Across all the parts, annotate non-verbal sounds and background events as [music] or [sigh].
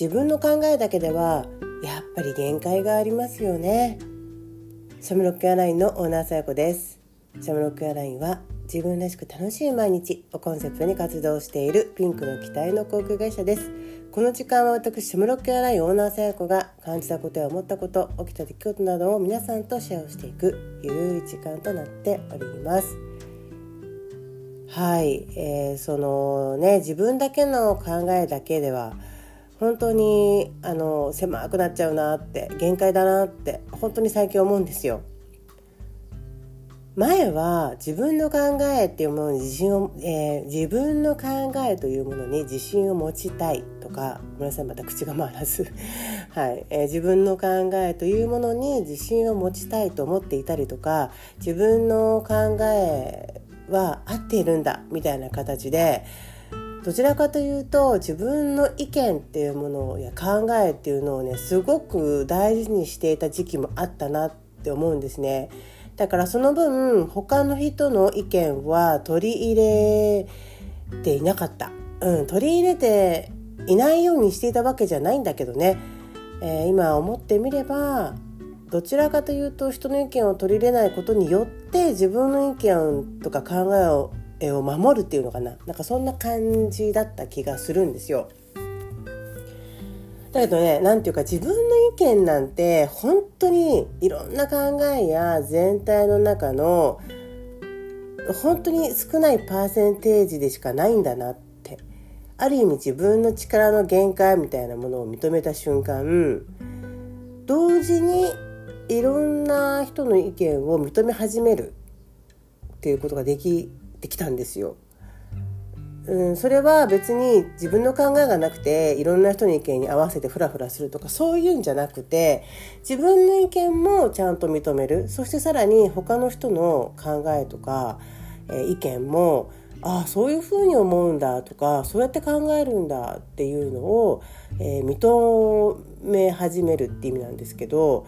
自分の考えだけではやっぱり限界がありますよね。シャムロックエアラインのオーナーさやこです。シャムロックエアラインは自分らしく楽しい毎日をコンセプトに活動しているピンクの機体の航空会社です。この時間は私シャムロックエアラインオーナーさやこが感じたことや思ったこと起きた出来事などを皆さんとシェアをしていくゆるい時間となっております。はい、えー、そのね自分だけの考えだけでは本当にあの狭くなっちゃうなって限界だなって本当に最近思うんですよ。前は自分の考えっていうものに自信を、えー、自分の考えというものに自信を持ちたいとかごめんなさいまた口が回らず、[laughs] はいえー、自分の考えというものに自信を持ちたいと思っていたりとか自分の考えは合っているんだみたいな形でどちらかというと自分の意見っていうものや考えっていうのをねすごく大事にしていた時期もあったなって思うんですね。だからその分他の人の意見は取り入れていなかった。うん、取り入れていないようにしていたわけじゃないんだけどね、えー、今思ってみればどちらかというと人の意見を取り入れないことによって自分の意見とか考えをを守るっていうのかな？なんかそんな感じだった気がするんですよ。だけどね何て言うか自分の意見なんて本当にいろんな考えや全体の中の本当に少ないパーセンテージでしかないんだなってある意味自分の力の限界みたいなものを認めた瞬間同時にいろんな人の意見を認め始めるっていうことができてきたんですよ。うん、それは別に自分の考えがなくていろんな人の意見に合わせてフラフラするとかそういうんじゃなくて自分の意見もちゃんと認めるそしてさらに他の人の考えとか、え、意見もああそういうふうに思うんだとかそうやって考えるんだっていうのを、えー、認め始めるって意味なんですけど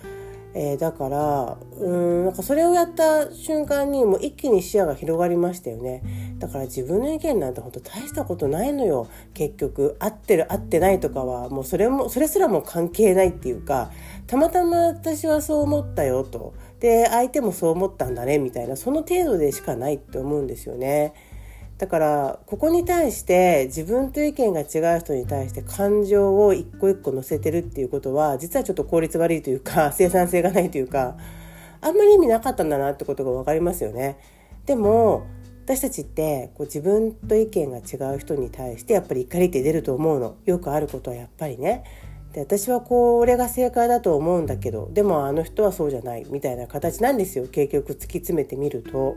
えー、だからうーんなんかそれをやった瞬間にもう一気に視野が広がりましたよね。だから自分の意見なんて本当大したことないのよ。結局合ってる合ってないとかはもうそれもそれすらも関係ないっていうかたまたま私はそう思ったよと。で相手もそう思ったんだねみたいなその程度でしかないって思うんですよね。だからここに対して自分と意見が違う人に対して感情を一個一個乗せてるっていうことは実はちょっと効率悪いというか [laughs] 生産性がないというかあんまり意味なかったんだなってことが分かりますよね。でも私たちってこう自分と意見が違う人に対してやっぱり怒りって出ると思うのよくあることはやっぱりねで私はこれが正解だと思うんだけどでもあの人はそうじゃないみたいな形なんですよ結局突き詰めてみると。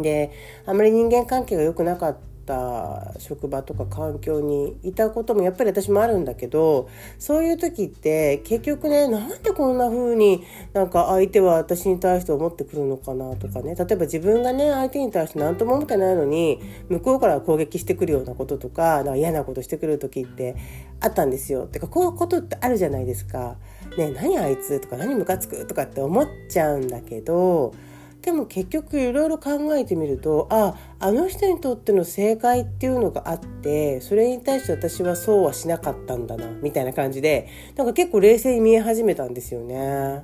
であまり人間関係が良くなかった職場とか環境にいたこともやっぱり私もあるんだけどそういう時って結局ねなんでこんな風になんか相手は私に対して思ってくるのかなとかね例えば自分がね相手に対して何とも思ってないのに向こうから攻撃してくるようなこととかなんか嫌なことしてくる時ってあったんですよ。ってかこういうことってあるじゃないですか。ね何あいつとか何ムカつくとかって思っちゃうんだけどでも結局いろいろ考えてみるとああの人にとっての正解っていうのがあってそれに対して私はそうはしなかったんだなみたいな感じでなんか結構冷静に見え始めたんですよね。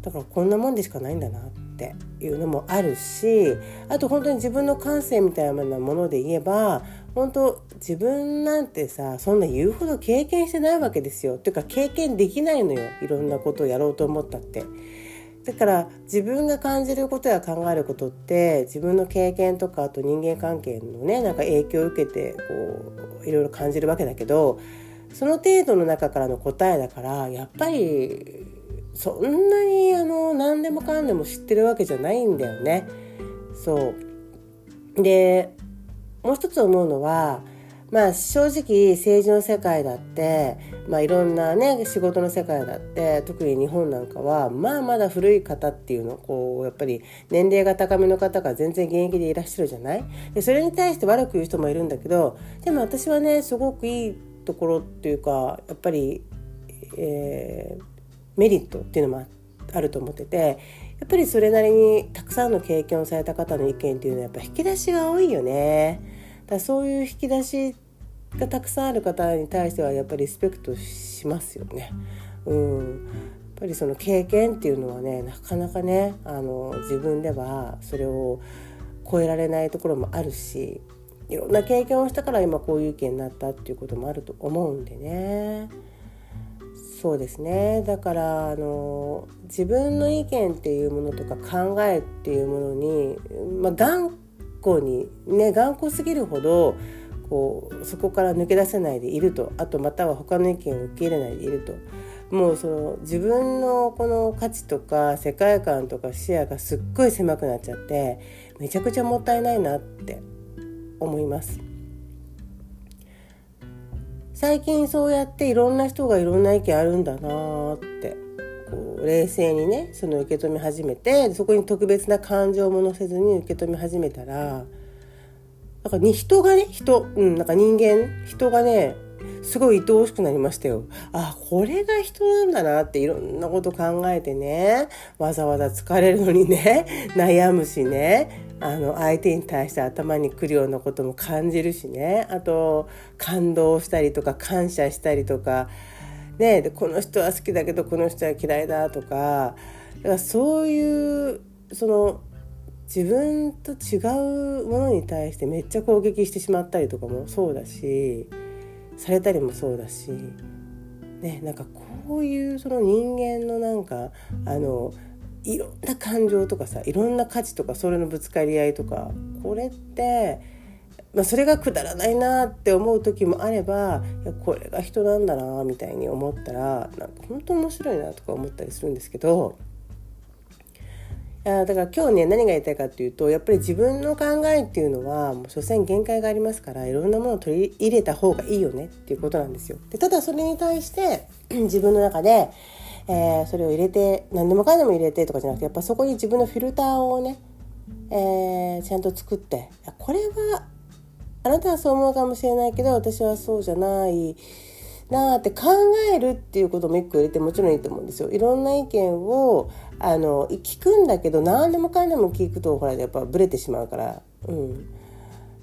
だからこんなもんでしかないんだなっていうのもあるしあと本当に自分の感性みたいなもので言えば本当自分なんてさそんな言うほど経験してないわけですよ。っていうか経験できないのよいろんなことをやろうと思ったって。だから自分が感じることや考えることって自分の経験とかあと人間関係のねなんか影響を受けてこういろいろ感じるわけだけどその程度の中からの答えだからやっぱりそんなにあの何でもかんでも知ってるわけじゃないんだよね。そうでもう一つ思うのはまあ正直政治の世界だって、まあ、いろんなね仕事の世界だって特に日本なんかはまあまだ古い方っていうのこうやっぱり年齢が高めの方が全然現役でいらっしゃるじゃない？でそれに対して悪く言う人もいるんだけどでも私はねすごくいいところっていうかやっぱり、えー、メリットっていうのもあると思っててやっぱりそれなりにたくさんの経験をされた方の意見っていうのはやっぱ引き出しが多いよね。だそういう引き出しがたくさんある方に対してはやっぱりリスペクトしますよね。うん、やっぱりその経験っていうのはねなかなかねあの自分ではそれを超えられないところもあるしいろんな経験をしたから今こういう意見になったっていうこともあると思うんでね。そうですねだからあの自分の意見っていうものとか考えっていうものに、まあ、頑固にね頑固すぎるほどこうそこから抜け出せないでいるとあとまたは他の意見を受け入れないでいるともうその自分のこの価値とか世界観とか視野がすっごい狭くなっちゃってめちゃくちゃもったいないなって思います。最近そうやっていろんな人がいろんな意見あるんだなって冷静にねその受け止め始めてそこに特別な感情も乗せずに受け止め始めたらなんかに人がね人、うん、なんか人間人がねすごい愛おしくなりましたよ。あ、これが人なんだなっていろんなこと考えてね、わざわざ疲れるのにね、悩むしね、あの相手に対して頭にくるようなことも感じるしね、あと感動したりとか感謝したりとか、ね、でこの人は好きだけどこの人は嫌いだとか、だからそういうその自分と違うものに対してめっちゃ攻撃してしまったりとかもそうだしされたりもそうだし、ね、なんかこういうその人間のなんかあのいろんな感情とかさいろんな価値とかそれのぶつかり合いとかこれって、まあ、それがくだらないなって思う時もあればいやこれが人なんだなみたいに思ったらなんか本当面白いなとか思ったりするんですけど。だから今日ね何が言いたいかっていうとやっぱり自分の考えっていうのはもう所詮限界がありますからいろんなものを取り入れた方がいいよねっていうことなんですよ。でただそれに対して [clears throat] 自分の中で、え、それを入れて何でもかんでも入れてとかじゃなくてやっぱそこに自分のフィルターをね、えー、ちゃんと作ってこれはあなたはそう思うかもしれないけど私はそうじゃないなって考えるっていうことも一個入れてもちろんいいと思うんですよ。いろんな意見をあの聞くんだけど何でもかんでも聞くとほらやっぱブレてしまうから。うん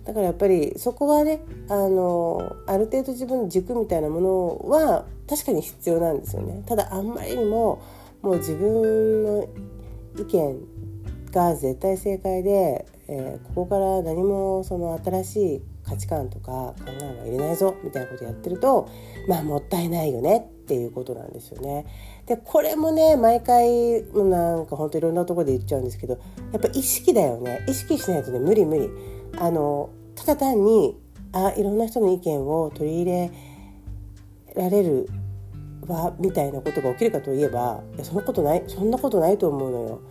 だからやっぱりそこはねあのある程度自分の軸みたいなものは確かに必要なんですよね。ただあんまりにももう自分の意見が絶対正解で、えー、ここから何もその新しい価値観とか考えは入れないぞみたいなことやってるとまあもったいないよねっていうことなんですよね。でこれもね毎回なんかほんといろんなとこで言っちゃうんですけどやっぱ意識だよね意識しないとね無理無理。あのただ単にあいろんな人の意見を取り入れられるわみたいなことが起きるかといえばいやそんなことないそんなことないと思うのよ。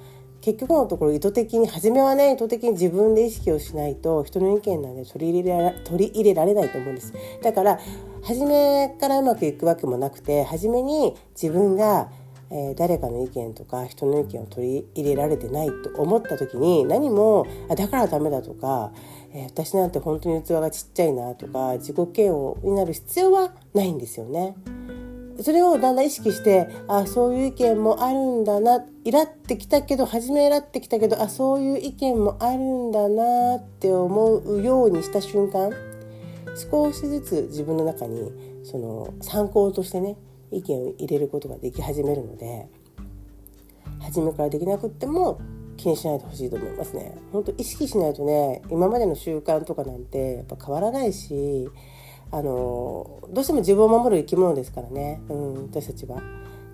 結局のところ意図的に初めはね意図的に自分で意識をしないと人の意見なんで取り入れら取り入れられないと思うんですだから初めからうまくいくわけもなくて初めに自分が、えー、誰かの意見とか人の意見を取り入れられてないと思った時に何もあだからダメだとか、えー、私なんて本当に器がちっちゃいなとか自己嫌悪になる必要はないんですよね。それをだんだん意識してあそういう意見もあるんだなイラってきたけど初めイラってきたけどあそういう意見もあるんだなって思うようにした瞬間少しずつ自分の中にその参考としてね意見を入れることができ始めるので初めからできなくっても気にしないでほしいと思いますね。本当意識しないとね今までの習慣とかなんてやっぱ変わらないしあのどうしても自分を守る生き物ですからね、うん、私たちは。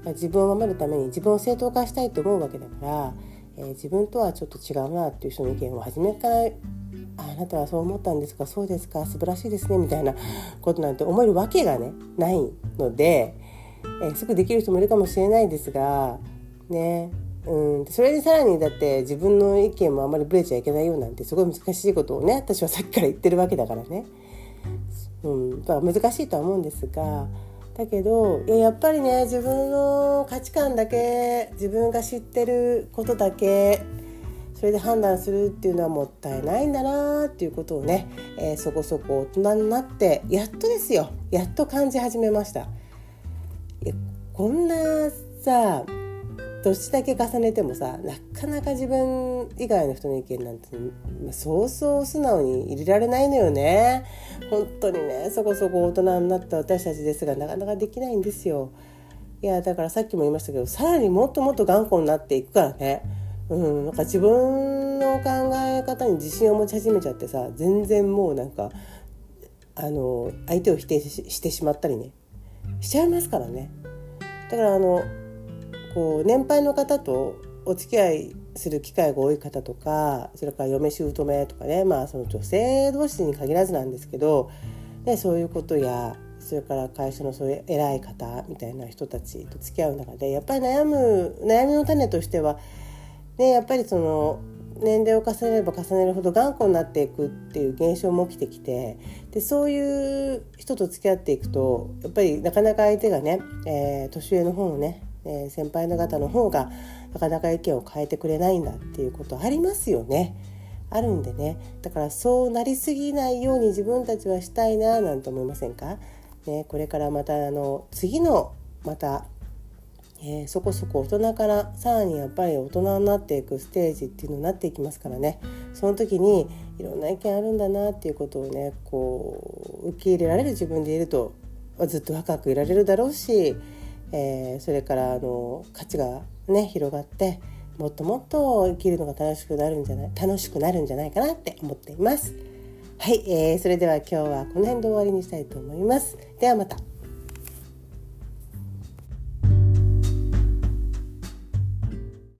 自分を守るために自分を正当化したいと思うわけだから、えー、自分とはちょっと違うなっていう人の意見を初めからあなたはそう思ったんですか？そうですか？素晴らしいですねみたいなことなんて思えるわけがねないので、えー、すぐできる人もいるかもしれないですがねうん、それでさらにだって自分の意見もあまりブレちゃいけないようなんてすごい難しいことをね私はさっきから言ってるわけだからね。うん、難しいとは思うんですがだけどやっぱりね自分の価値観だけ自分が知ってることだけそれで判断するっていうのはもったいないんだなっていうことをね、えー、そこそこ大人になってやっとですよやっと感じ始めました。いやこんなさ年だけ重ねてもさなかなか自分以外の人の意見なんて、そうそう素直に入れられないのよね。本当にねそこそこ大人になった私たちですがなかなかできないんですよ。いやだからさっきも言いましたけどさらにもっともっと頑固になっていくからね。うんなんか自分の考え方に自信を持ち始めちゃってさ全然もうなんかあの相手を否定してしまったりね。しちゃいますからね。だからあのこう年配の方とお付き合いする機会が多い方とかそれから嫁姑とかねまあその女性同士に限らずなんですけど、ね、そういうことやそれから会社のそういう偉い方みたいな人たちと付き合う中でやっぱり悩む悩みの種としては、ね、やっぱりその年齢を重ねれば重ねるほど頑固になっていくっていう現象も起きてきてでそういう人と付き合っていくとやっぱりなかなか相手がね、えー、年上の方のねえ、先輩の方の方がなかなか意見を変えてくれないんだっていうことありますよね。あるんでね。だからそうなりすぎないように自分たちはしたいななんて思いませんか、ね、これからまたあの次のまた、えー、そこそこ大人からさらにやっぱり大人になっていくステージっていうのになっていきますからね。その時にいろんな意見あるんだなっていうことをねこう受け入れられる自分でいるとずっと若くいられるだろうしえー、それからあの価値がね広がってもっともっと生きるのが楽しくなるんじゃない楽しくなるんじゃないかなって思っています。はい、えー、それでは今日はこの辺で終わりにしたいと思います。ではまた。